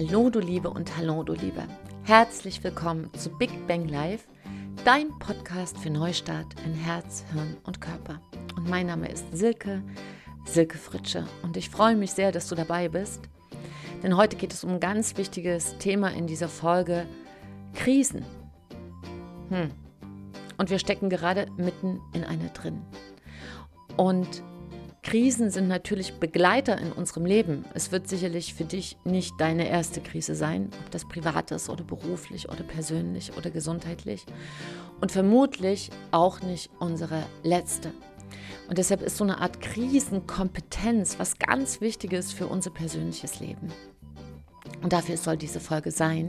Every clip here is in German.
Hallo du Liebe und hallo du Liebe. Herzlich willkommen zu Big Bang Live, dein Podcast für Neustart in Herz, Hirn und Körper. Und mein Name ist Silke, Silke Fritsche und ich freue mich sehr, dass du dabei bist. Denn heute geht es um ein ganz wichtiges Thema in dieser Folge, Krisen. Hm. Und wir stecken gerade mitten in einer drin. Und Krisen sind natürlich Begleiter in unserem Leben. Es wird sicherlich für dich nicht deine erste Krise sein, ob das privat ist oder beruflich oder persönlich oder gesundheitlich. Und vermutlich auch nicht unsere letzte. Und deshalb ist so eine Art Krisenkompetenz was ganz Wichtiges für unser persönliches Leben. Und dafür soll diese Folge sein,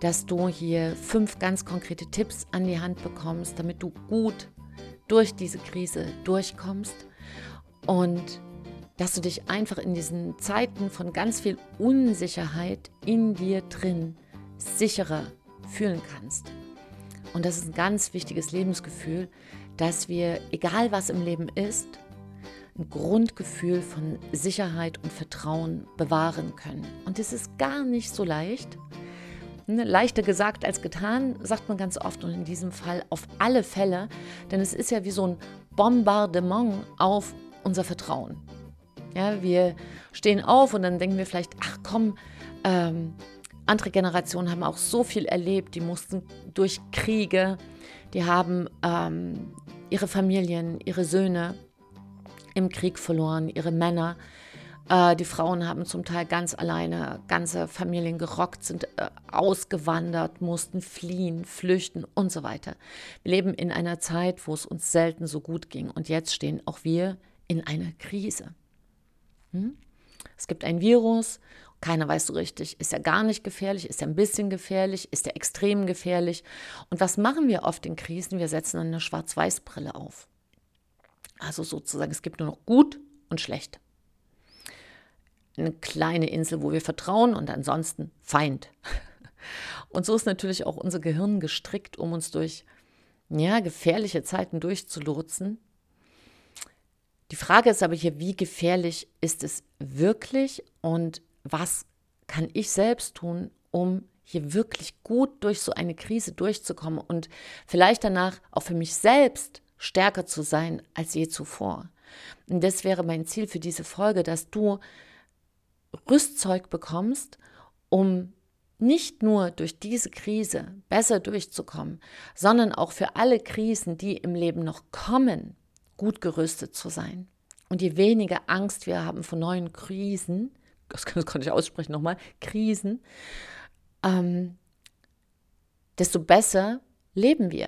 dass du hier fünf ganz konkrete Tipps an die Hand bekommst, damit du gut durch diese Krise durchkommst und dass du dich einfach in diesen Zeiten von ganz viel Unsicherheit in dir drin sicherer fühlen kannst. Und das ist ein ganz wichtiges Lebensgefühl, dass wir, egal was im Leben ist, ein Grundgefühl von Sicherheit und Vertrauen bewahren können. Und das ist gar nicht so leicht. Ne, leichter gesagt als getan, sagt man ganz oft und in diesem Fall auf alle Fälle, denn es ist ja wie so ein Bombardement auf unser Vertrauen. Ja, wir stehen auf und dann denken wir vielleicht, ach komm, ähm, andere Generationen haben auch so viel erlebt, die mussten durch Kriege, die haben ähm, ihre Familien, ihre Söhne im Krieg verloren, ihre Männer. Äh, die Frauen haben zum Teil ganz alleine ganze Familien gerockt, sind äh, ausgewandert, mussten fliehen, flüchten und so weiter. Wir leben in einer Zeit, wo es uns selten so gut ging. Und jetzt stehen auch wir in einer Krise. Hm? Es gibt ein Virus, keiner weiß so richtig, ist er gar nicht gefährlich, ist er ein bisschen gefährlich, ist er extrem gefährlich. Und was machen wir oft in Krisen? Wir setzen eine Schwarz-Weiß-Brille auf. Also sozusagen, es gibt nur noch gut und schlecht. Eine kleine Insel, wo wir vertrauen und ansonsten Feind. Und so ist natürlich auch unser Gehirn gestrickt, um uns durch ja, gefährliche Zeiten durchzulotsen die Frage ist aber hier, wie gefährlich ist es wirklich und was kann ich selbst tun, um hier wirklich gut durch so eine Krise durchzukommen und vielleicht danach auch für mich selbst stärker zu sein als je zuvor. Und das wäre mein Ziel für diese Folge, dass du Rüstzeug bekommst, um nicht nur durch diese Krise besser durchzukommen, sondern auch für alle Krisen, die im Leben noch kommen, gut gerüstet zu sein. Und je weniger Angst wir haben vor neuen Krisen, das kann, das kann ich aussprechen nochmal, Krisen, ähm, desto besser leben wir.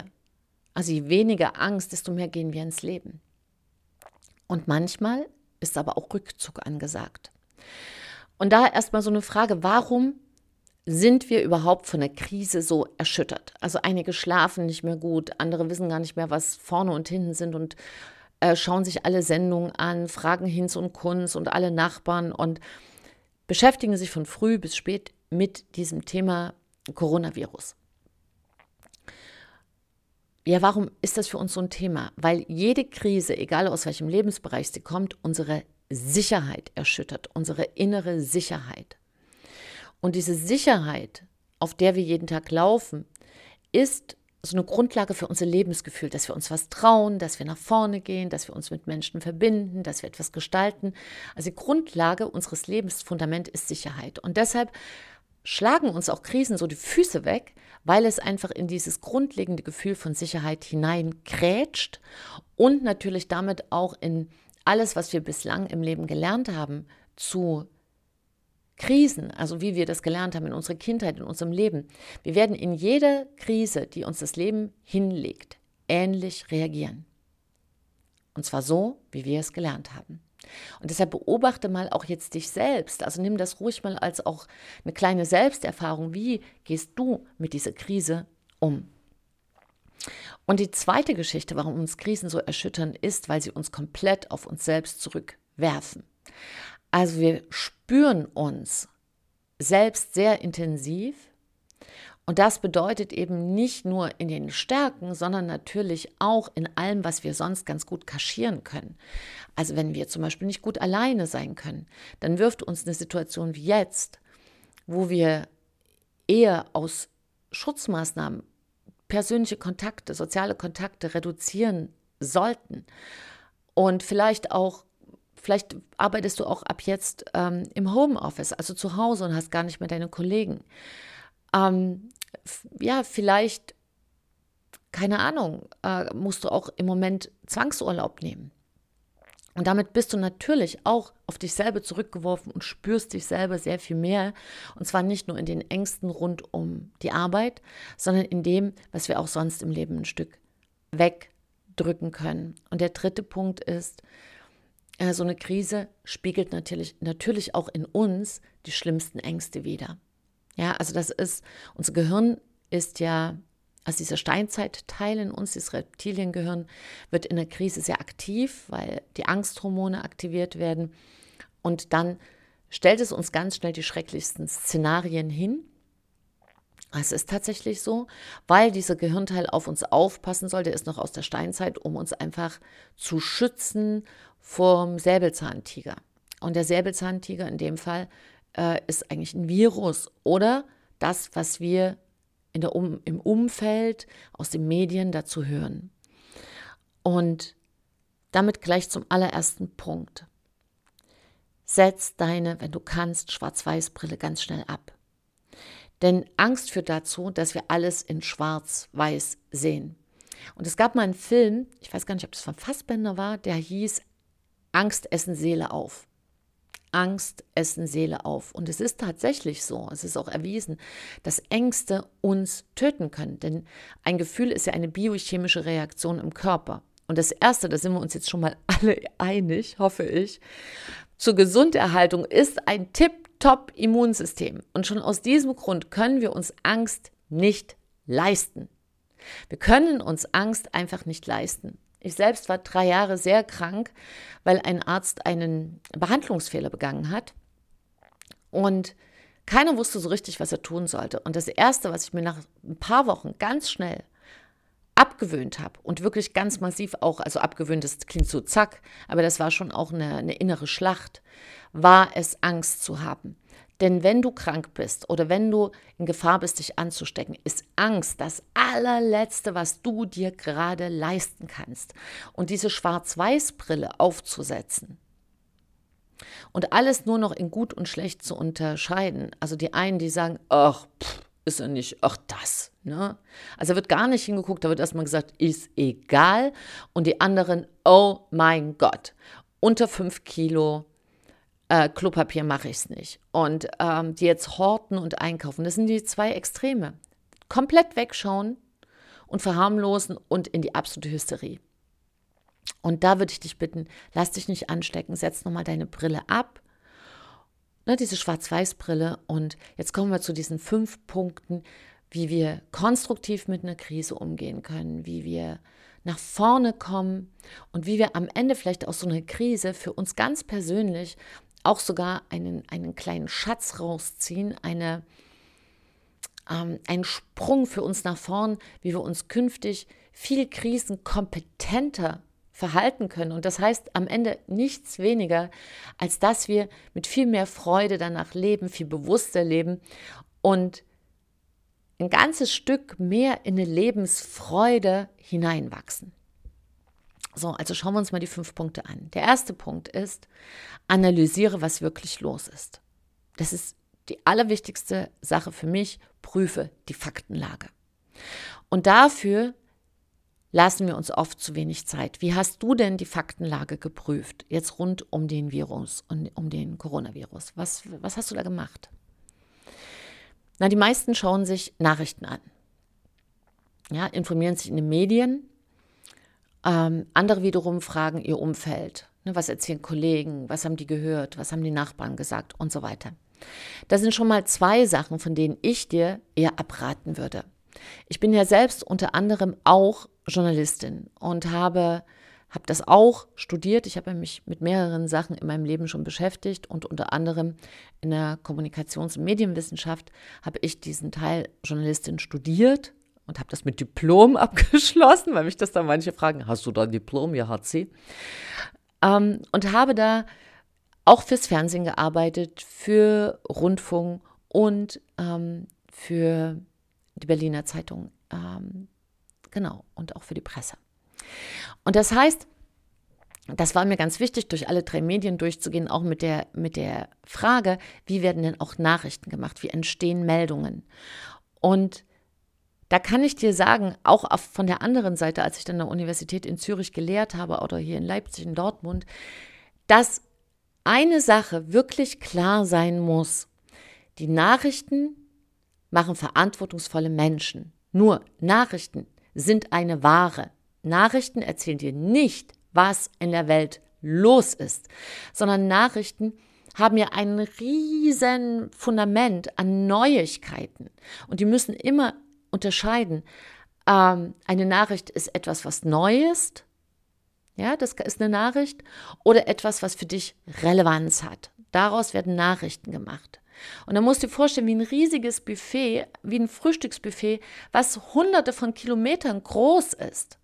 Also je weniger Angst, desto mehr gehen wir ins Leben. Und manchmal ist aber auch Rückzug angesagt. Und da erstmal so eine Frage, warum sind wir überhaupt von der Krise so erschüttert? Also einige schlafen nicht mehr gut, andere wissen gar nicht mehr, was vorne und hinten sind und äh, schauen sich alle Sendungen an, fragen Hinz und Kunz und alle Nachbarn und beschäftigen sich von früh bis spät mit diesem Thema Coronavirus. Ja, warum ist das für uns so ein Thema? Weil jede Krise, egal aus welchem Lebensbereich sie kommt, unsere Sicherheit erschüttert, unsere innere Sicherheit. Und diese Sicherheit, auf der wir jeden Tag laufen, ist so eine Grundlage für unser Lebensgefühl, dass wir uns was trauen, dass wir nach vorne gehen, dass wir uns mit Menschen verbinden, dass wir etwas gestalten. Also die Grundlage unseres Lebensfundament ist Sicherheit. Und deshalb schlagen uns auch Krisen so die Füße weg, weil es einfach in dieses grundlegende Gefühl von Sicherheit hineinkrätscht und natürlich damit auch in alles, was wir bislang im Leben gelernt haben, zu Krisen, also wie wir das gelernt haben in unserer Kindheit, in unserem Leben, wir werden in jeder Krise, die uns das Leben hinlegt, ähnlich reagieren. Und zwar so, wie wir es gelernt haben. Und deshalb beobachte mal auch jetzt dich selbst. Also nimm das ruhig mal als auch eine kleine Selbsterfahrung. Wie gehst du mit dieser Krise um? Und die zweite Geschichte, warum uns Krisen so erschüttern, ist, weil sie uns komplett auf uns selbst zurückwerfen. Also wir spüren uns selbst sehr intensiv und das bedeutet eben nicht nur in den Stärken, sondern natürlich auch in allem, was wir sonst ganz gut kaschieren können. Also wenn wir zum Beispiel nicht gut alleine sein können, dann wirft uns eine Situation wie jetzt, wo wir eher aus Schutzmaßnahmen persönliche Kontakte, soziale Kontakte reduzieren sollten und vielleicht auch, vielleicht arbeitest du auch ab jetzt ähm, im Homeoffice, also zu Hause und hast gar nicht mehr deine Kollegen. Ähm, ja, vielleicht, keine Ahnung, äh, musst du auch im Moment Zwangsurlaub nehmen. Und damit bist du natürlich auch auf dich selber zurückgeworfen und spürst dich selber sehr viel mehr. Und zwar nicht nur in den Ängsten rund um die Arbeit, sondern in dem, was wir auch sonst im Leben ein Stück wegdrücken können. Und der dritte Punkt ist, äh, so eine Krise spiegelt natürlich, natürlich auch in uns die schlimmsten Ängste wider. Ja, also das ist, unser Gehirn ist ja also dieser Steinzeitteil in uns, dieses Reptiliengehirn, wird in der Krise sehr aktiv, weil die Angsthormone aktiviert werden. Und dann stellt es uns ganz schnell die schrecklichsten Szenarien hin. Es ist tatsächlich so, weil dieser Gehirnteil auf uns aufpassen soll, der ist noch aus der Steinzeit, um uns einfach zu schützen vom Säbelzahntiger. Und der Säbelzahntiger in dem Fall äh, ist eigentlich ein Virus oder das, was wir in der um, im Umfeld, aus den Medien dazu hören. Und damit gleich zum allerersten Punkt. Setz deine, wenn du kannst, Schwarz-Weiß-Brille ganz schnell ab. Denn Angst führt dazu, dass wir alles in Schwarz-Weiß sehen. Und es gab mal einen Film, ich weiß gar nicht, ob das von Fassbender war, der hieß Angst essen Seele auf. Angst essen Seele auf. Und es ist tatsächlich so, es ist auch erwiesen, dass Ängste uns töten können. Denn ein Gefühl ist ja eine biochemische Reaktion im Körper. Und das Erste, da sind wir uns jetzt schon mal alle einig, hoffe ich, zur Gesunderhaltung ist ein tip-top Immunsystem. Und schon aus diesem Grund können wir uns Angst nicht leisten. Wir können uns Angst einfach nicht leisten. Ich selbst war drei Jahre sehr krank, weil ein Arzt einen Behandlungsfehler begangen hat. Und keiner wusste so richtig, was er tun sollte. Und das Erste, was ich mir nach ein paar Wochen ganz schnell abgewöhnt habe und wirklich ganz massiv auch, also abgewöhnt, das klingt so zack, aber das war schon auch eine, eine innere Schlacht, war es Angst zu haben. Denn wenn du krank bist oder wenn du in Gefahr bist, dich anzustecken, ist Angst das allerletzte, was du dir gerade leisten kannst. Und diese Schwarz-Weiß-Brille aufzusetzen und alles nur noch in gut und schlecht zu unterscheiden. Also die einen, die sagen, ach, pff, ist er nicht, ach das. Ne? Also wird gar nicht hingeguckt, da wird erstmal gesagt, ist egal. Und die anderen, oh mein Gott, unter fünf Kilo äh, Klopapier mache ich es nicht. Und ähm, die jetzt horten und einkaufen, das sind die zwei Extreme. Komplett wegschauen und verharmlosen und in die absolute Hysterie. Und da würde ich dich bitten, lass dich nicht anstecken, setz nochmal deine Brille ab. Ne, diese Schwarz-Weiß-Brille. Und jetzt kommen wir zu diesen fünf Punkten, wie wir konstruktiv mit einer Krise umgehen können, wie wir nach vorne kommen und wie wir am Ende vielleicht aus so einer Krise für uns ganz persönlich auch sogar einen, einen kleinen Schatz rausziehen, eine, ähm, einen Sprung für uns nach vorn, wie wir uns künftig viel krisenkompetenter verhalten können. Und das heißt am Ende nichts weniger, als dass wir mit viel mehr Freude danach leben, viel bewusster leben und ein ganzes Stück mehr in eine Lebensfreude hineinwachsen. So, also schauen wir uns mal die fünf Punkte an. Der erste Punkt ist, analysiere, was wirklich los ist. Das ist die allerwichtigste Sache für mich, prüfe die Faktenlage. Und dafür lassen wir uns oft zu wenig Zeit. Wie hast du denn die Faktenlage geprüft, jetzt rund um den Virus und um den Coronavirus? Was, was hast du da gemacht? Na, die meisten schauen sich Nachrichten an. Ja, informieren sich in den Medien, ähm, andere wiederum fragen ihr Umfeld. Ne, was erzählen Kollegen? Was haben die gehört? Was haben die Nachbarn gesagt? Und so weiter. Das sind schon mal zwei Sachen, von denen ich dir eher abraten würde. Ich bin ja selbst unter anderem auch Journalistin und habe, habe das auch studiert. Ich habe mich mit mehreren Sachen in meinem Leben schon beschäftigt und unter anderem in der Kommunikations- und Medienwissenschaft habe ich diesen Teil Journalistin studiert und habe das mit Diplom abgeschlossen, weil mich das dann manche fragen, hast du da Diplom? Ja, hat sie. Ähm, und habe da auch fürs Fernsehen gearbeitet, für Rundfunk und ähm, für die Berliner Zeitung. Ähm, genau, und auch für die Presse. Und das heißt, das war mir ganz wichtig, durch alle drei Medien durchzugehen, auch mit der, mit der Frage, wie werden denn auch Nachrichten gemacht, wie entstehen Meldungen. Und da kann ich dir sagen, auch von der anderen Seite, als ich dann an der Universität in Zürich gelehrt habe oder hier in Leipzig, in Dortmund, dass eine Sache wirklich klar sein muss. Die Nachrichten machen verantwortungsvolle Menschen. Nur Nachrichten sind eine Ware. Nachrichten erzählen dir nicht, was in der Welt los ist, sondern Nachrichten haben ja ein riesen Fundament an Neuigkeiten und die müssen immer unterscheiden. Ähm, eine Nachricht ist etwas, was neu ist, ja, das ist eine Nachricht, oder etwas, was für dich Relevanz hat. Daraus werden Nachrichten gemacht. Und dann musst du dir vorstellen, wie ein riesiges Buffet, wie ein Frühstücksbuffet, was hunderte von Kilometern groß ist.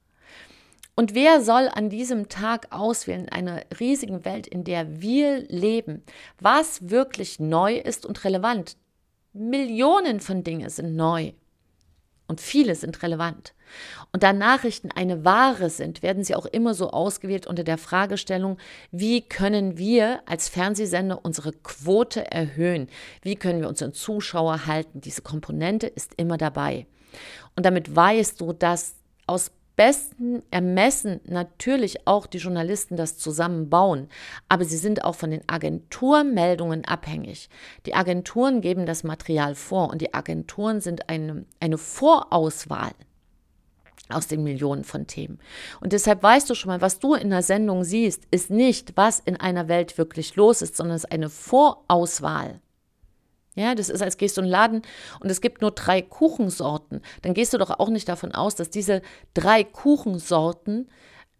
Und wer soll an diesem Tag auswählen, in einer riesigen Welt, in der wir leben, was wirklich neu ist und relevant? Millionen von Dingen sind neu und viele sind relevant. Und da Nachrichten eine Ware sind, werden sie auch immer so ausgewählt unter der Fragestellung, wie können wir als Fernsehsender unsere Quote erhöhen? Wie können wir unseren Zuschauer halten? Diese Komponente ist immer dabei. Und damit weißt du, dass aus besten Ermessen natürlich auch die Journalisten das zusammenbauen, aber sie sind auch von den Agenturmeldungen abhängig. Die Agenturen geben das Material vor und die Agenturen sind eine, eine Vorauswahl aus den Millionen von Themen. Und deshalb weißt du schon mal, was du in der Sendung siehst, ist nicht, was in einer Welt wirklich los ist, sondern es ist eine Vorauswahl. Ja, das ist, als gehst du in den Laden und es gibt nur drei Kuchensorten. Dann gehst du doch auch nicht davon aus, dass diese drei Kuchensorten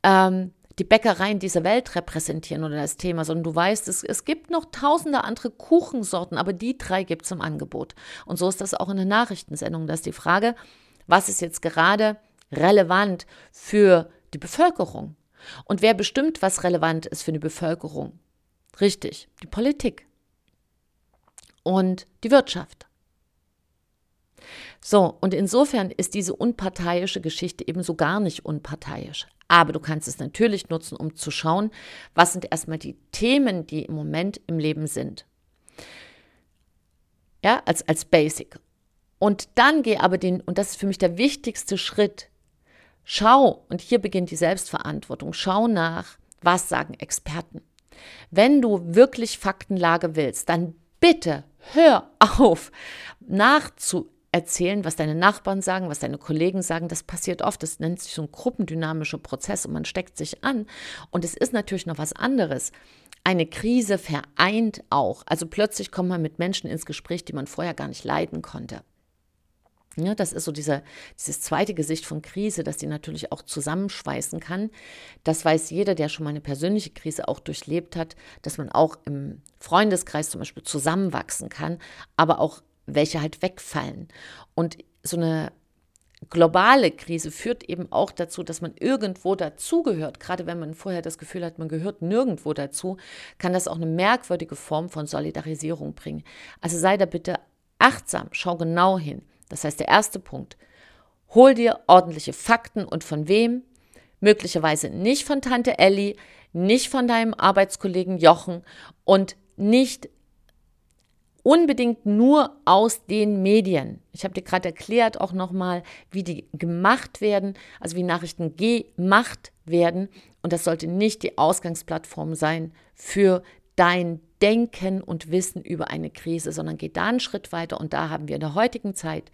ähm, die Bäckereien dieser Welt repräsentieren oder das Thema, sondern du weißt, es, es gibt noch tausende andere Kuchensorten, aber die drei gibt es im Angebot. Und so ist das auch in der Nachrichtensendung. Da ist die Frage, was ist jetzt gerade relevant für die Bevölkerung? Und wer bestimmt, was relevant ist für die Bevölkerung? Richtig, die Politik und die Wirtschaft. So, und insofern ist diese unparteiische Geschichte ebenso gar nicht unparteiisch. Aber du kannst es natürlich nutzen, um zu schauen, was sind erstmal die Themen, die im Moment im Leben sind. Ja, als, als Basic. Und dann geh aber den, und das ist für mich der wichtigste Schritt, schau, und hier beginnt die Selbstverantwortung, schau nach, was sagen Experten. Wenn du wirklich Faktenlage willst, dann bitte hör auf, nachzuerzählen, was deine Nachbarn sagen, was deine Kollegen sagen. Das passiert oft. Das nennt sich so ein gruppendynamischer Prozess und man steckt sich an. Und es ist natürlich noch was anderes. Eine Krise vereint auch. Also plötzlich kommt man mit Menschen ins Gespräch, die man vorher gar nicht leiden konnte. Ja, das ist so dieser, dieses zweite Gesicht von Krise, das die natürlich auch zusammenschweißen kann. Das weiß jeder, der schon mal eine persönliche Krise auch durchlebt hat, dass man auch im Freundeskreis zum Beispiel zusammenwachsen kann, aber auch welche halt wegfallen. Und so eine globale Krise führt eben auch dazu, dass man irgendwo dazugehört. Gerade wenn man vorher das Gefühl hat, man gehört nirgendwo dazu, kann das auch eine merkwürdige Form von Solidarisierung bringen. Also sei da bitte achtsam, schau genau hin. Das heißt, der erste Punkt, hol dir ordentliche Fakten und von wem? Möglicherweise nicht von Tante Elli, nicht von deinem Arbeitskollegen Jochen und nicht unbedingt nur aus den Medien. Ich habe dir gerade erklärt auch nochmal, wie die gemacht werden, also wie Nachrichten gemacht werden. Und das sollte nicht die Ausgangsplattform sein für dein Denken und Wissen über eine Krise, sondern geht da einen Schritt weiter und da haben wir in der heutigen Zeit,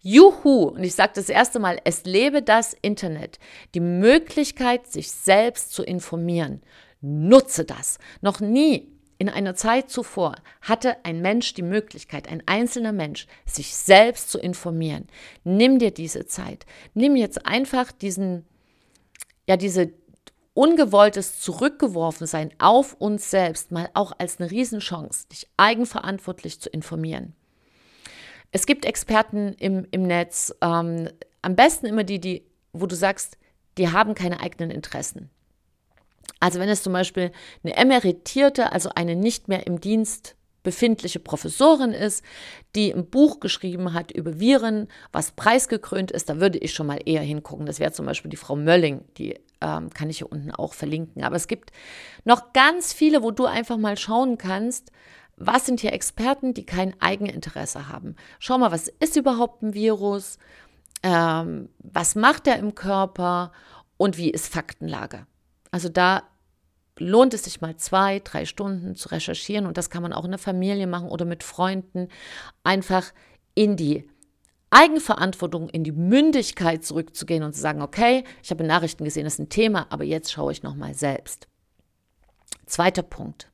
juhu, und ich sage das erste Mal, es lebe das Internet, die Möglichkeit, sich selbst zu informieren. Nutze das. Noch nie in einer Zeit zuvor hatte ein Mensch die Möglichkeit, ein einzelner Mensch, sich selbst zu informieren. Nimm dir diese Zeit. Nimm jetzt einfach diesen, ja, diese ungewolltes Zurückgeworfensein auf uns selbst mal auch als eine Riesenchance, dich eigenverantwortlich zu informieren. Es gibt Experten im, im Netz, ähm, am besten immer die, die, wo du sagst, die haben keine eigenen Interessen. Also wenn es zum Beispiel eine emeritierte, also eine nicht mehr im Dienst befindliche Professorin ist, die ein Buch geschrieben hat über Viren, was preisgekrönt ist, da würde ich schon mal eher hingucken. Das wäre zum Beispiel die Frau Mölling, die ähm, kann ich hier unten auch verlinken. Aber es gibt noch ganz viele, wo du einfach mal schauen kannst, was sind hier Experten, die kein Eigeninteresse haben. Schau mal, was ist überhaupt ein Virus? Ähm, was macht er im Körper? Und wie ist Faktenlage? Also da lohnt es sich mal zwei, drei Stunden zu recherchieren und das kann man auch in der Familie machen oder mit Freunden. Einfach in die Eigenverantwortung, in die Mündigkeit zurückzugehen und zu sagen, okay, ich habe Nachrichten gesehen, das ist ein Thema, aber jetzt schaue ich nochmal selbst. Zweiter Punkt,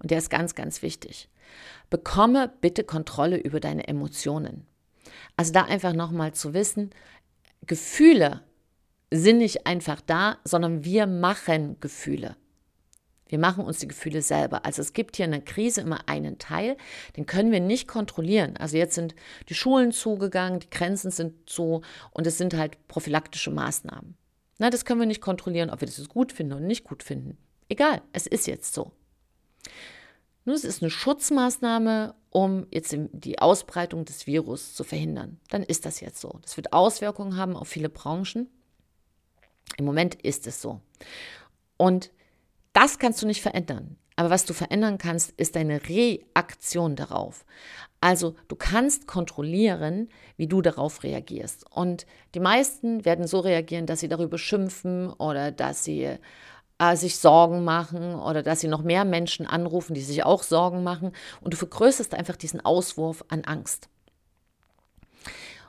und der ist ganz, ganz wichtig. Bekomme bitte Kontrolle über deine Emotionen. Also da einfach nochmal zu wissen, Gefühle sind nicht einfach da, sondern wir machen Gefühle. Wir machen uns die Gefühle selber. Also es gibt hier in der Krise immer einen Teil, den können wir nicht kontrollieren. Also jetzt sind die Schulen zugegangen, die Grenzen sind zu und es sind halt prophylaktische Maßnahmen. Na, das können wir nicht kontrollieren, ob wir das gut finden oder nicht gut finden. Egal, es ist jetzt so. Nur es ist eine Schutzmaßnahme, um jetzt die Ausbreitung des Virus zu verhindern. Dann ist das jetzt so. Das wird Auswirkungen haben auf viele Branchen. Im Moment ist es so. Und das kannst du nicht verändern. Aber was du verändern kannst, ist deine Reaktion darauf. Also du kannst kontrollieren, wie du darauf reagierst. Und die meisten werden so reagieren, dass sie darüber schimpfen oder dass sie äh, sich Sorgen machen oder dass sie noch mehr Menschen anrufen, die sich auch Sorgen machen. Und du vergrößerst einfach diesen Auswurf an Angst.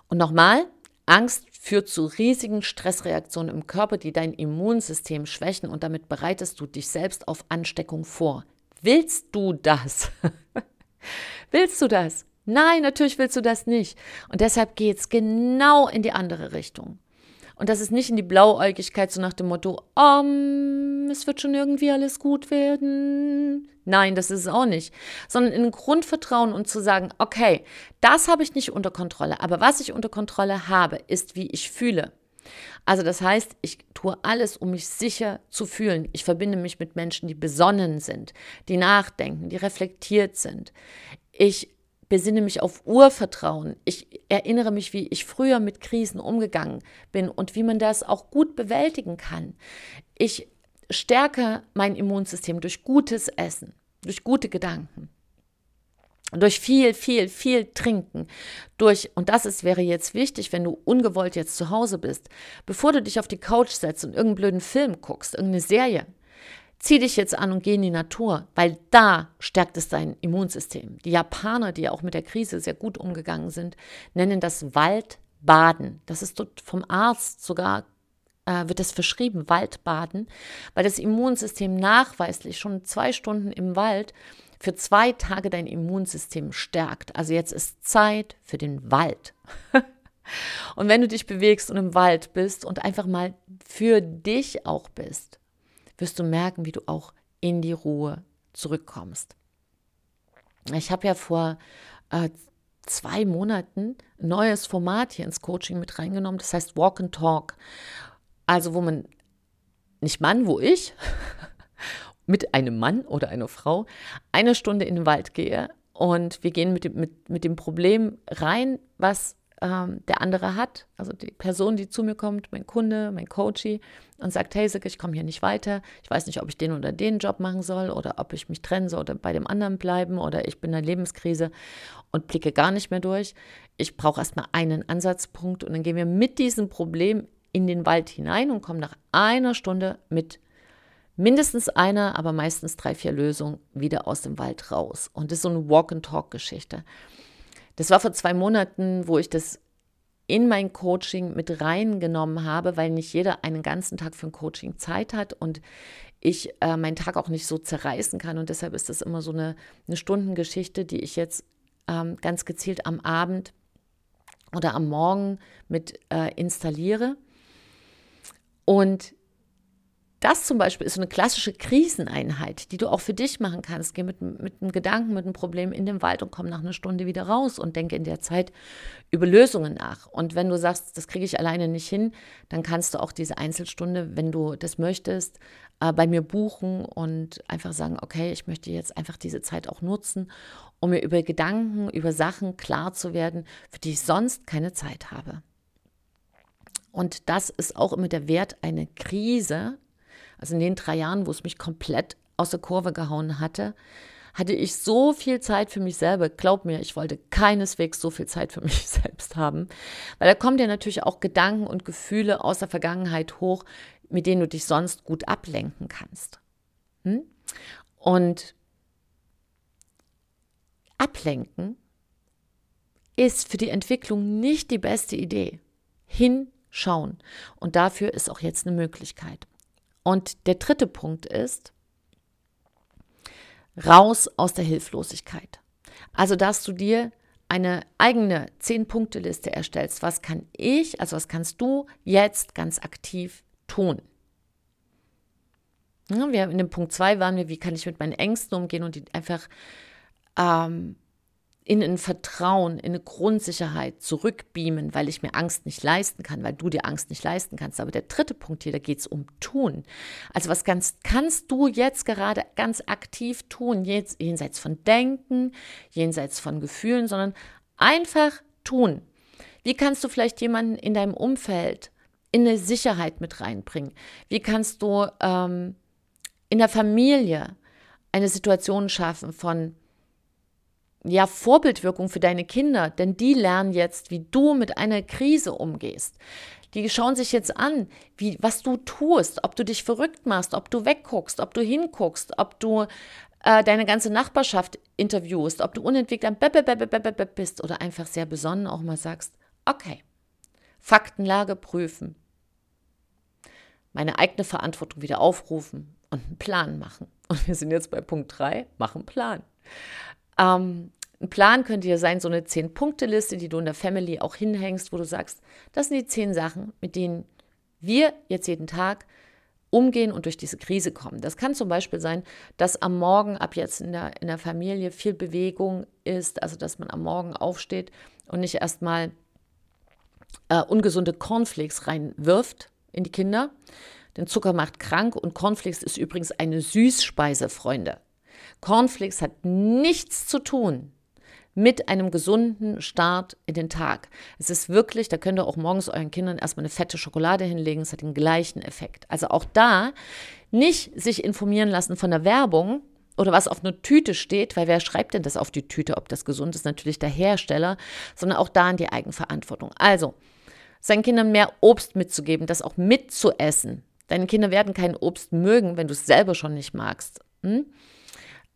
Und nochmal, Angst führt zu riesigen Stressreaktionen im Körper, die dein Immunsystem schwächen und damit bereitest du dich selbst auf Ansteckung vor. Willst du das? willst du das? Nein, natürlich willst du das nicht. Und deshalb geht es genau in die andere Richtung. Und das ist nicht in die Blauäugigkeit, so nach dem Motto, um, es wird schon irgendwie alles gut werden. Nein, das ist es auch nicht. Sondern in Grundvertrauen und zu sagen, okay, das habe ich nicht unter Kontrolle, aber was ich unter Kontrolle habe, ist, wie ich fühle. Also das heißt, ich tue alles, um mich sicher zu fühlen. Ich verbinde mich mit Menschen, die besonnen sind, die nachdenken, die reflektiert sind. Ich besinne mich auf Urvertrauen. Ich erinnere mich, wie ich früher mit Krisen umgegangen bin und wie man das auch gut bewältigen kann. Ich stärke mein Immunsystem durch gutes Essen, durch gute Gedanken. Durch viel, viel, viel trinken. Durch, und das ist, wäre jetzt wichtig, wenn du ungewollt jetzt zu Hause bist, bevor du dich auf die Couch setzt und irgendeinen blöden Film guckst, irgendeine Serie, zieh dich jetzt an und geh in die Natur, weil da stärkt es dein Immunsystem. Die Japaner, die ja auch mit der Krise sehr gut umgegangen sind, nennen das Waldbaden. Das ist dort vom Arzt sogar äh, wird das verschrieben, Waldbaden, weil das Immunsystem nachweislich schon zwei Stunden im Wald für zwei Tage dein Immunsystem stärkt. Also jetzt ist Zeit für den Wald. und wenn du dich bewegst und im Wald bist und einfach mal für dich auch bist, wirst du merken, wie du auch in die Ruhe zurückkommst. Ich habe ja vor äh, zwei Monaten ein neues Format hier ins Coaching mit reingenommen, das heißt Walk and Talk. Also wo man, nicht Mann, wo ich, mit einem Mann oder einer Frau eine Stunde in den Wald gehe und wir gehen mit dem, mit, mit dem Problem rein, was ähm, der andere hat, also die Person, die zu mir kommt, mein Kunde, mein Coachie und sagt, hey Sik, ich komme hier nicht weiter, ich weiß nicht, ob ich den oder den Job machen soll oder ob ich mich trennen soll oder bei dem anderen bleiben oder ich bin in einer Lebenskrise und blicke gar nicht mehr durch. Ich brauche erstmal einen Ansatzpunkt und dann gehen wir mit diesem Problem in den Wald hinein und kommen nach einer Stunde mit mindestens einer, aber meistens drei, vier Lösungen wieder aus dem Wald raus. Und das ist so eine Walk-and-Talk-Geschichte. Das war vor zwei Monaten, wo ich das in mein Coaching mit reingenommen habe, weil nicht jeder einen ganzen Tag für ein Coaching Zeit hat und ich äh, meinen Tag auch nicht so zerreißen kann. Und deshalb ist das immer so eine, eine Stundengeschichte, die ich jetzt ähm, ganz gezielt am Abend oder am Morgen mit äh, installiere. Und das zum Beispiel ist so eine klassische Kriseneinheit, die du auch für dich machen kannst. Geh mit, mit einem Gedanken, mit einem Problem in den Wald und komm nach einer Stunde wieder raus und denke in der Zeit über Lösungen nach. Und wenn du sagst, das kriege ich alleine nicht hin, dann kannst du auch diese Einzelstunde, wenn du das möchtest, äh, bei mir buchen und einfach sagen, okay, ich möchte jetzt einfach diese Zeit auch nutzen, um mir über Gedanken, über Sachen klar zu werden, für die ich sonst keine Zeit habe. Und das ist auch immer der Wert einer Krise, also in den drei Jahren, wo es mich komplett aus der Kurve gehauen hatte, hatte ich so viel Zeit für mich selber. Glaub mir, ich wollte keineswegs so viel Zeit für mich selbst haben, weil da kommen dir natürlich auch Gedanken und Gefühle aus der Vergangenheit hoch, mit denen du dich sonst gut ablenken kannst. Hm? Und ablenken ist für die Entwicklung nicht die beste Idee. Hinschauen. Und dafür ist auch jetzt eine Möglichkeit. Und der dritte Punkt ist, raus aus der Hilflosigkeit. Also, dass du dir eine eigene Zehn-Punkte-Liste erstellst. Was kann ich, also was kannst du jetzt ganz aktiv tun? Wir in dem Punkt 2 waren wir, wie kann ich mit meinen Ängsten umgehen und die einfach ähm, in ein Vertrauen, in eine Grundsicherheit zurückbeamen, weil ich mir Angst nicht leisten kann, weil du dir Angst nicht leisten kannst. Aber der dritte Punkt hier, da geht es um Tun. Also was ganz, kannst du jetzt gerade ganz aktiv tun, jetzt, jenseits von Denken, jenseits von Gefühlen, sondern einfach tun. Wie kannst du vielleicht jemanden in deinem Umfeld in eine Sicherheit mit reinbringen? Wie kannst du ähm, in der Familie eine Situation schaffen von ja, Vorbildwirkung für deine Kinder, denn die lernen jetzt, wie du mit einer Krise umgehst. Die schauen sich jetzt an, wie, was du tust, ob du dich verrückt machst, ob du wegguckst, ob du hinguckst, ob du äh, deine ganze Nachbarschaft interviewst, ob du unentwickelt am bist oder einfach sehr besonnen auch mal sagst, okay, Faktenlage prüfen, meine eigene Verantwortung wieder aufrufen und einen Plan machen. Und wir sind jetzt bei Punkt 3, mach einen Plan. Ähm, ein Plan könnte ja sein, so eine Zehn-Punkte-Liste, die du in der Family auch hinhängst, wo du sagst, das sind die zehn Sachen, mit denen wir jetzt jeden Tag umgehen und durch diese Krise kommen. Das kann zum Beispiel sein, dass am Morgen ab jetzt in der, in der Familie viel Bewegung ist, also dass man am Morgen aufsteht und nicht erstmal äh, ungesunde Cornflakes reinwirft in die Kinder. Denn Zucker macht krank und Cornflakes ist übrigens eine Süßspeise, Freunde. Cornflakes hat nichts zu tun mit einem gesunden Start in den Tag. Es ist wirklich, da könnt ihr auch morgens euren Kindern erstmal eine fette Schokolade hinlegen, es hat den gleichen Effekt. Also auch da nicht sich informieren lassen von der Werbung oder was auf einer Tüte steht, weil wer schreibt denn das auf die Tüte, ob das gesund ist? Natürlich der Hersteller, sondern auch da in die Eigenverantwortung. Also, seinen Kindern mehr Obst mitzugeben, das auch mitzuessen. Deine Kinder werden kein Obst mögen, wenn du es selber schon nicht magst. Hm?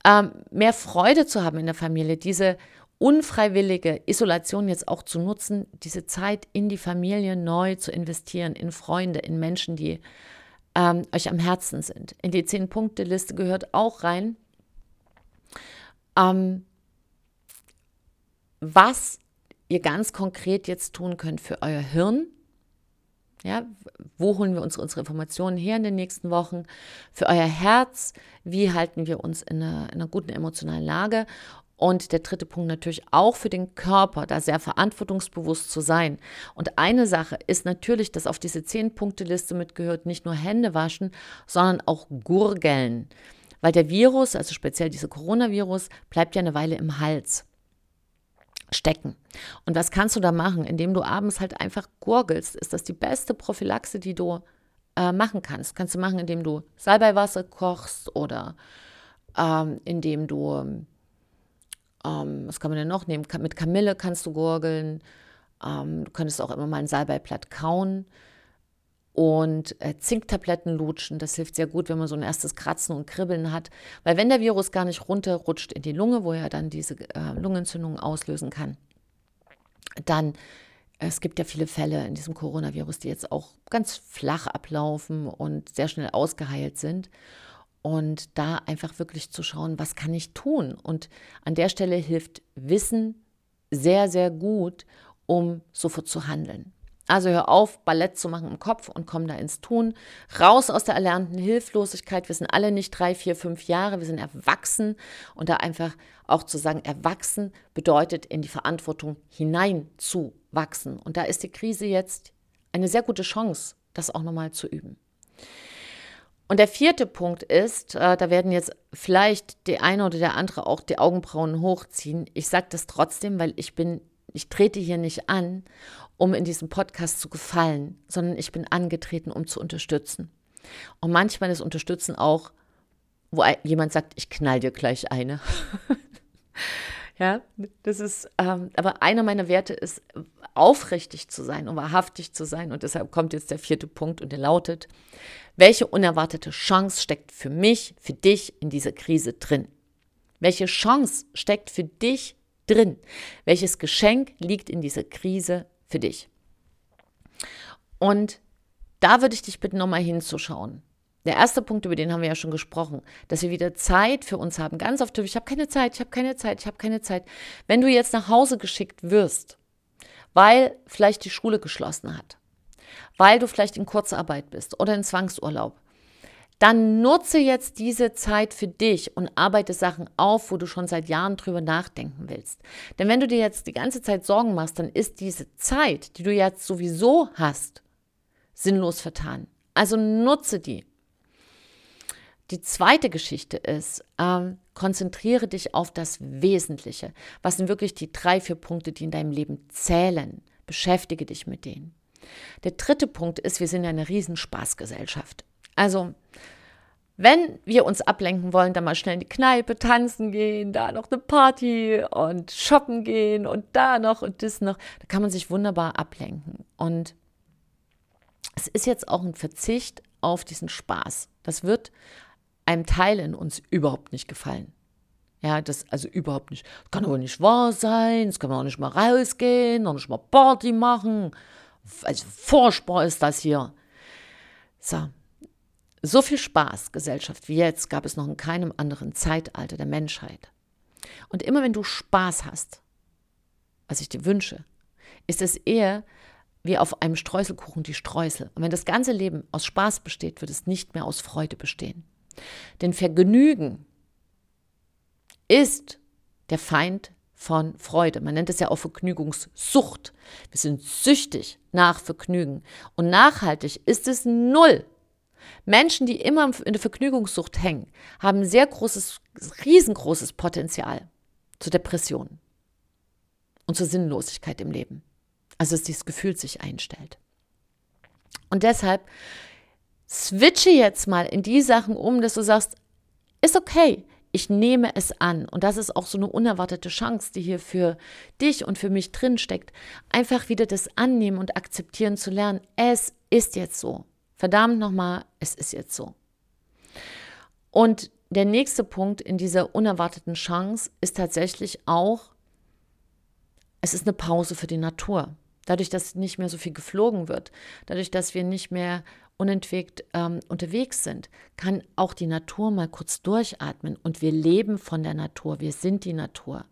Ähm, mehr Freude zu haben in der Familie, diese unfreiwillige Isolation jetzt auch zu nutzen, diese Zeit in die Familie neu zu investieren, in Freunde, in Menschen, die ähm, euch am Herzen sind. In die Zehn-Punkte-Liste gehört auch rein, ähm, was ihr ganz konkret jetzt tun könnt für euer Hirn, ja, wo holen wir unsere, unsere Informationen her in den nächsten Wochen? Für euer Herz, wie halten wir uns in einer, in einer guten emotionalen Lage? Und der dritte Punkt natürlich auch für den Körper, da sehr verantwortungsbewusst zu sein. Und eine Sache ist natürlich, dass auf diese Zehn-Punkte-Liste mitgehört, nicht nur Hände waschen, sondern auch Gurgeln. Weil der Virus, also speziell dieser Coronavirus, bleibt ja eine Weile im Hals stecken. Und was kannst du da machen? Indem du abends halt einfach gurgelst, ist das die beste Prophylaxe, die du äh, machen kannst. Kannst du machen, indem du Salbeiwasser kochst oder ähm, indem du, ähm, was kann man denn noch nehmen? Mit Kamille kannst du gurgeln. Ähm, du könntest auch immer mal ein Salbeiblatt kauen und äh, Zinktabletten lutschen. Das hilft sehr gut, wenn man so ein erstes Kratzen und Kribbeln hat. Weil wenn der Virus gar nicht runterrutscht in die Lunge, wo er dann diese äh, Lungenentzündung auslösen kann, dann, es gibt ja viele Fälle in diesem Coronavirus, die jetzt auch ganz flach ablaufen und sehr schnell ausgeheilt sind. Und da einfach wirklich zu schauen, was kann ich tun? Und an der Stelle hilft Wissen sehr, sehr gut, um sofort zu handeln. Also hör auf, Ballett zu machen im Kopf und komm da ins Tun. Raus aus der erlernten Hilflosigkeit. Wir sind alle nicht drei, vier, fünf Jahre. Wir sind erwachsen. Und da einfach auch zu sagen, erwachsen bedeutet in die Verantwortung hineinzuwachsen. Und da ist die Krise jetzt eine sehr gute Chance, das auch nochmal zu üben. Und der vierte Punkt ist, äh, da werden jetzt vielleicht der eine oder der andere auch die Augenbrauen hochziehen. Ich sage das trotzdem, weil ich bin, ich trete hier nicht an, um in diesem Podcast zu gefallen, sondern ich bin angetreten, um zu unterstützen. Und manchmal ist Unterstützen auch, wo jemand sagt, ich knall dir gleich eine. ja, das ist, ähm, aber einer meiner Werte ist, aufrichtig zu sein und wahrhaftig zu sein. Und deshalb kommt jetzt der vierte Punkt und der lautet, welche unerwartete Chance steckt für mich, für dich in dieser Krise drin? Welche Chance steckt für dich drin? Welches Geschenk liegt in dieser Krise für dich? Und da würde ich dich bitten, nochmal hinzuschauen. Der erste Punkt, über den haben wir ja schon gesprochen, dass wir wieder Zeit für uns haben. Ganz oft, ich habe keine Zeit, ich habe keine Zeit, ich habe keine Zeit. Wenn du jetzt nach Hause geschickt wirst, weil vielleicht die Schule geschlossen hat, weil du vielleicht in Kurzarbeit bist oder in Zwangsurlaub, dann nutze jetzt diese Zeit für dich und arbeite Sachen auf, wo du schon seit Jahren drüber nachdenken willst. Denn wenn du dir jetzt die ganze Zeit Sorgen machst, dann ist diese Zeit, die du jetzt sowieso hast, sinnlos vertan. Also nutze die. Die zweite Geschichte ist, ähm, konzentriere dich auf das Wesentliche. Was sind wirklich die drei, vier Punkte, die in deinem Leben zählen? Beschäftige dich mit denen. Der dritte Punkt ist, wir sind eine Riesenspaßgesellschaft. Also, wenn wir uns ablenken wollen, dann mal schnell in die Kneipe tanzen gehen, da noch eine Party und shoppen gehen und da noch und das noch, da kann man sich wunderbar ablenken. Und es ist jetzt auch ein Verzicht auf diesen Spaß. Das wird einem Teil in uns überhaupt nicht gefallen. Ja, das also überhaupt nicht. Das kann aber nicht wahr sein. Das kann man auch nicht mal rausgehen, noch nicht mal Party machen. Also furchtbar ist das hier. So. So viel Spaß, Gesellschaft, wie jetzt gab es noch in keinem anderen Zeitalter der Menschheit. Und immer wenn du Spaß hast, was ich dir wünsche, ist es eher wie auf einem Streuselkuchen die Streusel. Und wenn das ganze Leben aus Spaß besteht, wird es nicht mehr aus Freude bestehen. Denn Vergnügen ist der Feind von Freude. Man nennt es ja auch Vergnügungssucht. Wir sind süchtig nach Vergnügen. Und nachhaltig ist es null. Menschen, die immer in der Vergnügungssucht hängen, haben sehr großes, riesengroßes Potenzial zur Depression und zur Sinnlosigkeit im Leben. Also dass dieses Gefühl sich einstellt. Und deshalb switche jetzt mal in die Sachen um, dass du sagst, ist okay, ich nehme es an. Und das ist auch so eine unerwartete Chance, die hier für dich und für mich drin steckt. Einfach wieder das annehmen und akzeptieren zu lernen. Es ist jetzt so. Verdammt nochmal, es ist jetzt so. Und der nächste Punkt in dieser unerwarteten Chance ist tatsächlich auch, es ist eine Pause für die Natur. Dadurch, dass nicht mehr so viel geflogen wird, dadurch, dass wir nicht mehr unentwegt ähm, unterwegs sind, kann auch die Natur mal kurz durchatmen und wir leben von der Natur, wir sind die Natur.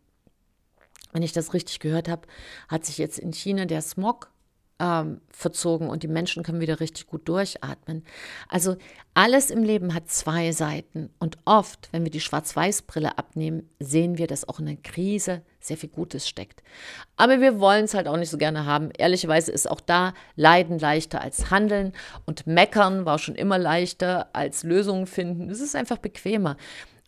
Wenn ich das richtig gehört habe, hat sich jetzt in China der Smog ähm, verzogen und die Menschen können wieder richtig gut durchatmen. Also alles im Leben hat zwei Seiten und oft, wenn wir die Schwarz-Weiß-Brille abnehmen, sehen wir, dass auch in der Krise sehr viel Gutes steckt. Aber wir wollen es halt auch nicht so gerne haben. Ehrlicherweise ist auch da Leiden leichter als Handeln und Meckern war schon immer leichter als Lösungen finden. Es ist einfach bequemer.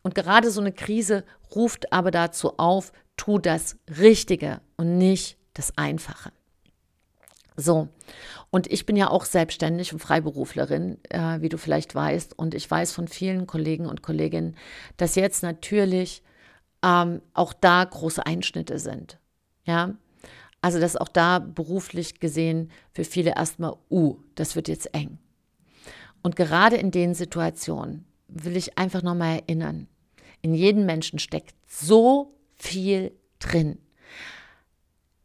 Und gerade so eine Krise ruft aber dazu auf, tu das Richtige und nicht das Einfache. So, und ich bin ja auch selbstständig und Freiberuflerin, äh, wie du vielleicht weißt. Und ich weiß von vielen Kollegen und Kolleginnen, dass jetzt natürlich ähm, auch da große Einschnitte sind. Ja, also dass auch da beruflich gesehen für viele erstmal, uh, das wird jetzt eng. Und gerade in den Situationen will ich einfach nochmal erinnern, in jedem Menschen steckt so viel drin.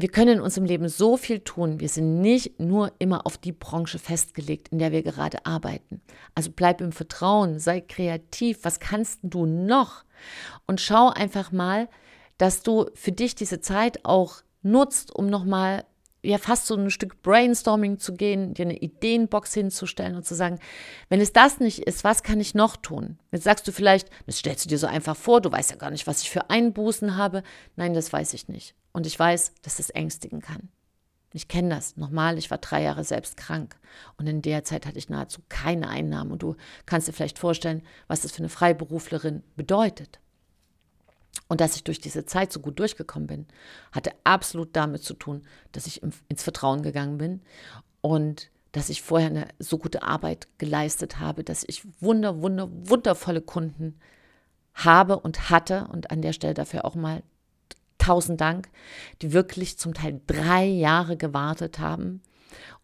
Wir können in unserem Leben so viel tun. Wir sind nicht nur immer auf die Branche festgelegt, in der wir gerade arbeiten. Also bleib im Vertrauen, sei kreativ. Was kannst du noch? Und schau einfach mal, dass du für dich diese Zeit auch nutzt, um nochmal ja fast so ein Stück Brainstorming zu gehen, dir eine Ideenbox hinzustellen und zu sagen, wenn es das nicht ist, was kann ich noch tun? Jetzt sagst du vielleicht, das stellst du dir so einfach vor, du weißt ja gar nicht, was ich für Einbußen habe. Nein, das weiß ich nicht. Und ich weiß, dass das ängstigen kann. Ich kenne das. Nochmal, ich war drei Jahre selbst krank und in der Zeit hatte ich nahezu keine Einnahmen. Und du kannst dir vielleicht vorstellen, was das für eine Freiberuflerin bedeutet. Und dass ich durch diese Zeit so gut durchgekommen bin, hatte absolut damit zu tun, dass ich ins Vertrauen gegangen bin und dass ich vorher eine so gute Arbeit geleistet habe, dass ich wunder, wunder, wundervolle Kunden habe und hatte und an der Stelle dafür auch mal tausend Dank, die wirklich zum Teil drei Jahre gewartet haben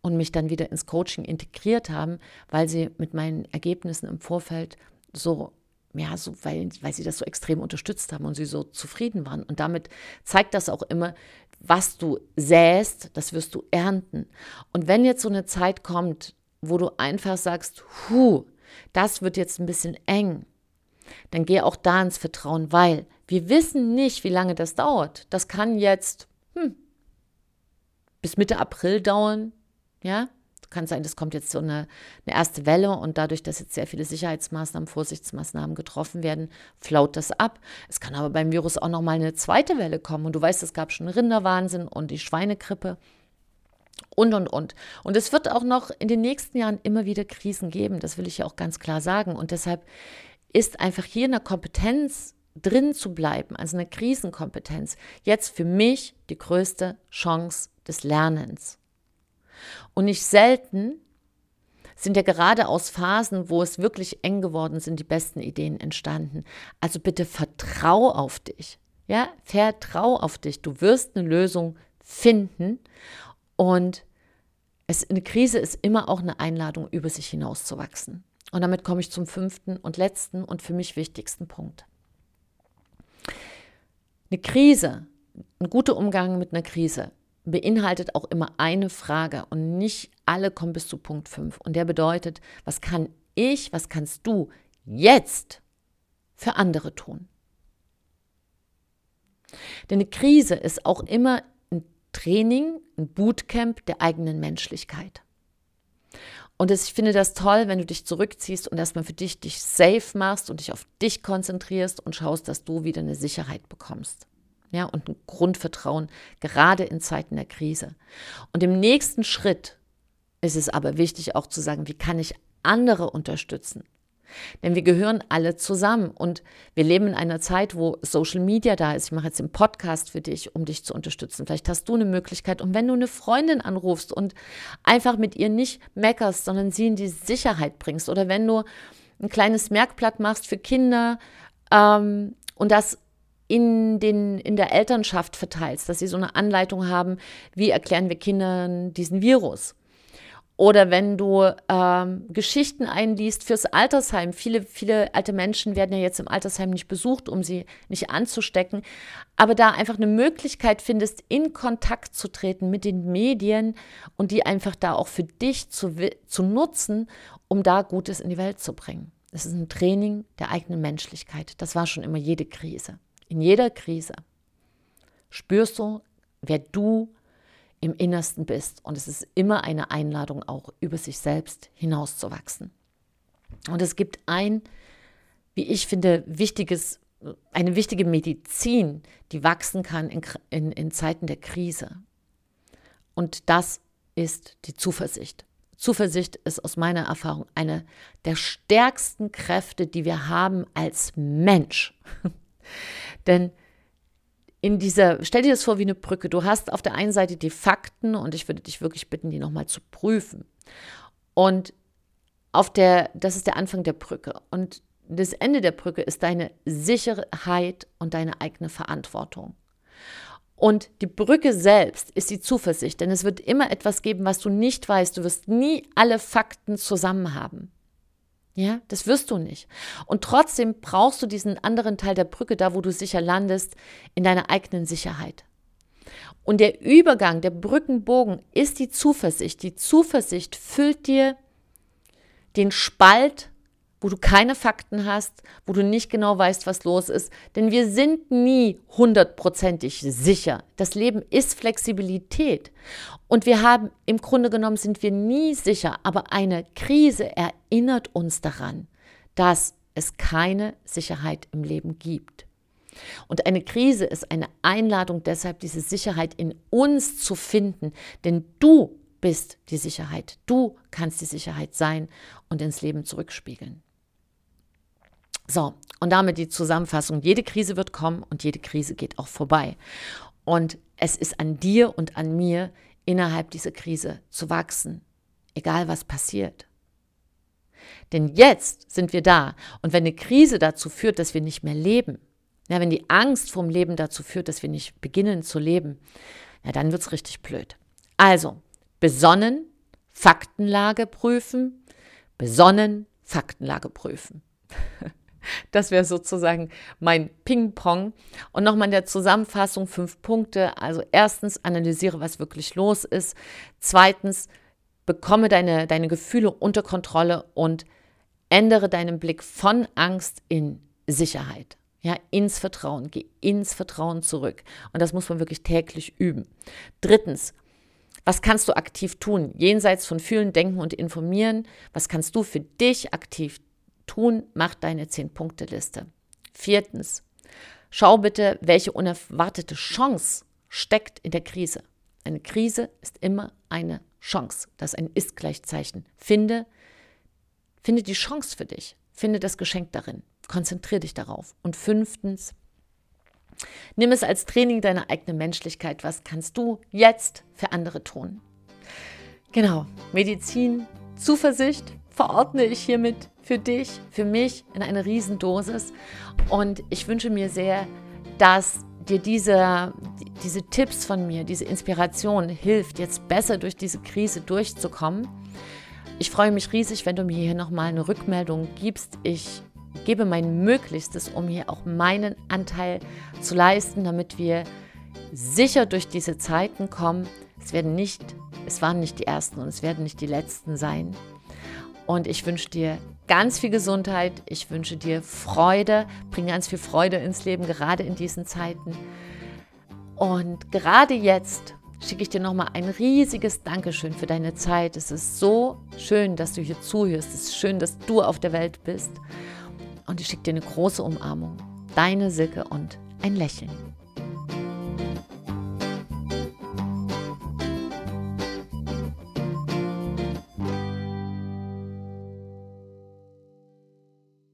und mich dann wieder ins Coaching integriert haben, weil sie mit meinen Ergebnissen im Vorfeld so ja, so, weil, weil sie das so extrem unterstützt haben und sie so zufrieden waren. Und damit zeigt das auch immer, was du säst, das wirst du ernten. Und wenn jetzt so eine Zeit kommt, wo du einfach sagst, hu, das wird jetzt ein bisschen eng, dann geh auch da ins Vertrauen, weil wir wissen nicht, wie lange das dauert. Das kann jetzt hm, bis Mitte April dauern, ja, kann sein, es kommt jetzt so eine, eine, erste Welle und dadurch, dass jetzt sehr viele Sicherheitsmaßnahmen, Vorsichtsmaßnahmen getroffen werden, flaut das ab. Es kann aber beim Virus auch nochmal eine zweite Welle kommen und du weißt, es gab schon Rinderwahnsinn und die Schweinegrippe und, und, und. Und es wird auch noch in den nächsten Jahren immer wieder Krisen geben, das will ich ja auch ganz klar sagen. Und deshalb ist einfach hier eine Kompetenz drin zu bleiben, also eine Krisenkompetenz, jetzt für mich die größte Chance des Lernens. Und nicht selten sind ja gerade aus Phasen, wo es wirklich eng geworden sind, die besten Ideen entstanden. Also bitte vertrau auf dich. Ja, vertrau auf dich. Du wirst eine Lösung finden. Und es, eine Krise ist immer auch eine Einladung, über sich hinauszuwachsen. Und damit komme ich zum fünften und letzten und für mich wichtigsten Punkt. Eine Krise, ein guter Umgang mit einer Krise beinhaltet auch immer eine Frage und nicht alle kommen bis zu Punkt 5. Und der bedeutet, was kann ich, was kannst du jetzt für andere tun? Denn eine Krise ist auch immer ein Training, ein Bootcamp der eigenen Menschlichkeit. Und ich finde das toll, wenn du dich zurückziehst und erstmal für dich dich safe machst und dich auf dich konzentrierst und schaust, dass du wieder eine Sicherheit bekommst ja, und ein Grundvertrauen, gerade in Zeiten der Krise. Und im nächsten Schritt ist es aber wichtig auch zu sagen, wie kann ich andere unterstützen? Denn wir gehören alle zusammen und wir leben in einer Zeit, wo Social Media da ist. Ich mache jetzt den Podcast für dich, um dich zu unterstützen. Vielleicht hast du eine Möglichkeit. Und wenn du eine Freundin anrufst und einfach mit ihr nicht meckerst, sondern sie in die Sicherheit bringst, oder wenn du ein kleines Merkblatt machst für Kinder ähm, und das in, den, in der Elternschaft verteilst, dass sie so eine Anleitung haben, wie erklären wir Kindern diesen Virus. Oder wenn du ähm, Geschichten einliest fürs Altersheim. Viele, viele alte Menschen werden ja jetzt im Altersheim nicht besucht, um sie nicht anzustecken. Aber da einfach eine Möglichkeit findest, in Kontakt zu treten mit den Medien und die einfach da auch für dich zu, zu nutzen, um da Gutes in die Welt zu bringen. Es ist ein Training der eigenen Menschlichkeit. Das war schon immer jede Krise in jeder Krise spürst du, wer du im Innersten bist. Und es ist immer eine Einladung, auch über sich selbst hinauszuwachsen. Und es gibt ein, wie ich finde, wichtiges, eine wichtige Medizin, die wachsen kann in, in, in Zeiten der Krise. Und das ist die Zuversicht. Zuversicht ist aus meiner Erfahrung eine der stärksten Kräfte, die wir haben als Mensch. Denn in dieser, stell dir das vor wie eine Brücke. Du hast auf der einen Seite die Fakten und ich würde dich wirklich bitten, die nochmal zu prüfen. Und auf der, das ist der Anfang der Brücke. Und das Ende der Brücke ist deine Sicherheit und deine eigene Verantwortung. Und die Brücke selbst ist die Zuversicht, denn es wird immer etwas geben, was du nicht weißt. Du wirst nie alle Fakten zusammen haben. Ja, das wirst du nicht. Und trotzdem brauchst du diesen anderen Teil der Brücke, da wo du sicher landest, in deiner eigenen Sicherheit. Und der Übergang, der Brückenbogen ist die Zuversicht. Die Zuversicht füllt dir den Spalt wo du keine Fakten hast, wo du nicht genau weißt, was los ist. Denn wir sind nie hundertprozentig sicher. Das Leben ist Flexibilität. Und wir haben, im Grunde genommen sind wir nie sicher, aber eine Krise erinnert uns daran, dass es keine Sicherheit im Leben gibt. Und eine Krise ist eine Einladung deshalb, diese Sicherheit in uns zu finden. Denn du bist die Sicherheit. Du kannst die Sicherheit sein und ins Leben zurückspiegeln. So, und damit die Zusammenfassung. Jede Krise wird kommen und jede Krise geht auch vorbei. Und es ist an dir und an mir, innerhalb dieser Krise zu wachsen, egal was passiert. Denn jetzt sind wir da. Und wenn eine Krise dazu führt, dass wir nicht mehr leben, ja, wenn die Angst vom Leben dazu führt, dass wir nicht beginnen zu leben, ja, dann wird es richtig blöd. Also, besonnen, Faktenlage prüfen, besonnen, Faktenlage prüfen. Das wäre sozusagen mein Ping-Pong. Und nochmal in der Zusammenfassung fünf Punkte. Also erstens, analysiere, was wirklich los ist. Zweitens, bekomme deine, deine Gefühle unter Kontrolle und ändere deinen Blick von Angst in Sicherheit. Ja, ins Vertrauen. Geh ins Vertrauen zurück. Und das muss man wirklich täglich üben. Drittens, was kannst du aktiv tun? Jenseits von Fühlen, Denken und Informieren. Was kannst du für dich aktiv tun, mach deine 10-Punkte-Liste. Viertens, schau bitte, welche unerwartete Chance steckt in der Krise. Eine Krise ist immer eine Chance. Das ist ein Ist-Gleichzeichen. Finde, finde die Chance für dich. Finde das Geschenk darin. Konzentriere dich darauf. Und fünftens, nimm es als Training deiner eigenen Menschlichkeit. Was kannst du jetzt für andere tun? Genau, Medizin, Zuversicht verordne ich hiermit für dich, für mich in eine Riesendosis. Und ich wünsche mir sehr, dass dir diese, diese Tipps von mir, diese Inspiration hilft, jetzt besser durch diese Krise durchzukommen. Ich freue mich riesig, wenn du mir hier nochmal eine Rückmeldung gibst. Ich gebe mein Möglichstes, um hier auch meinen Anteil zu leisten, damit wir sicher durch diese Zeiten kommen. Es werden nicht, es waren nicht die ersten und es werden nicht die letzten sein. Und ich wünsche dir ganz viel Gesundheit. Ich wünsche dir Freude. Bring ganz viel Freude ins Leben, gerade in diesen Zeiten. Und gerade jetzt schicke ich dir nochmal ein riesiges Dankeschön für deine Zeit. Es ist so schön, dass du hier zuhörst. Es ist schön, dass du auf der Welt bist. Und ich schicke dir eine große Umarmung. Deine Silke und ein Lächeln.